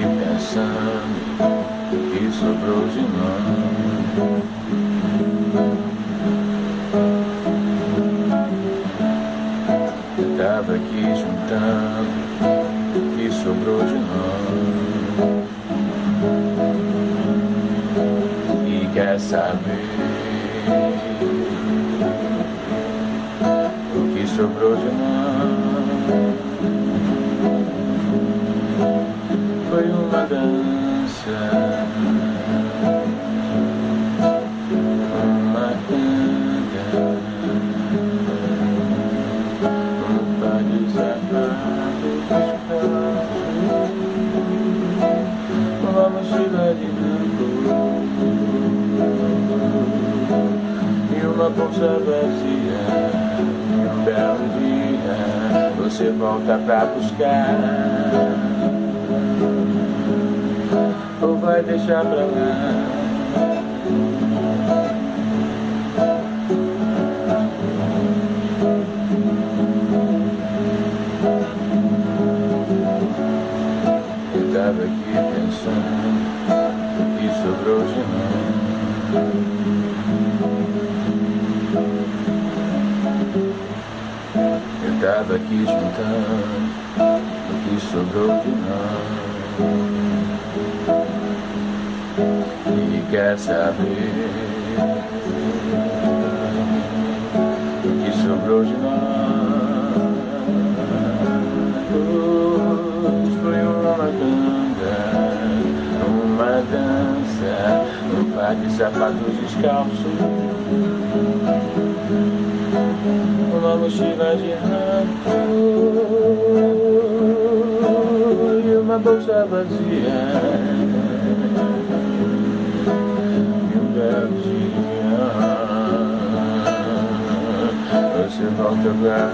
aqui pensando que sobrou de nós. Tava aqui juntando que sobrou de nós. E quer saber o que sobrou de nós? Uma dança. Uma. Um sapatos Uma mochila de E uma bolsa vazia E um belo dia Você volta pra buscar vai deixar pra lá Eu tava aqui pensando que sobrou de nós. Eu tava aqui juntando o que sobrou de nós. Quer saber o que sobrou de nós? Foi uma canta, uma dança, um par de sapatos descalços, uma mochila de rato e uma bolsa vazia. się do tebe.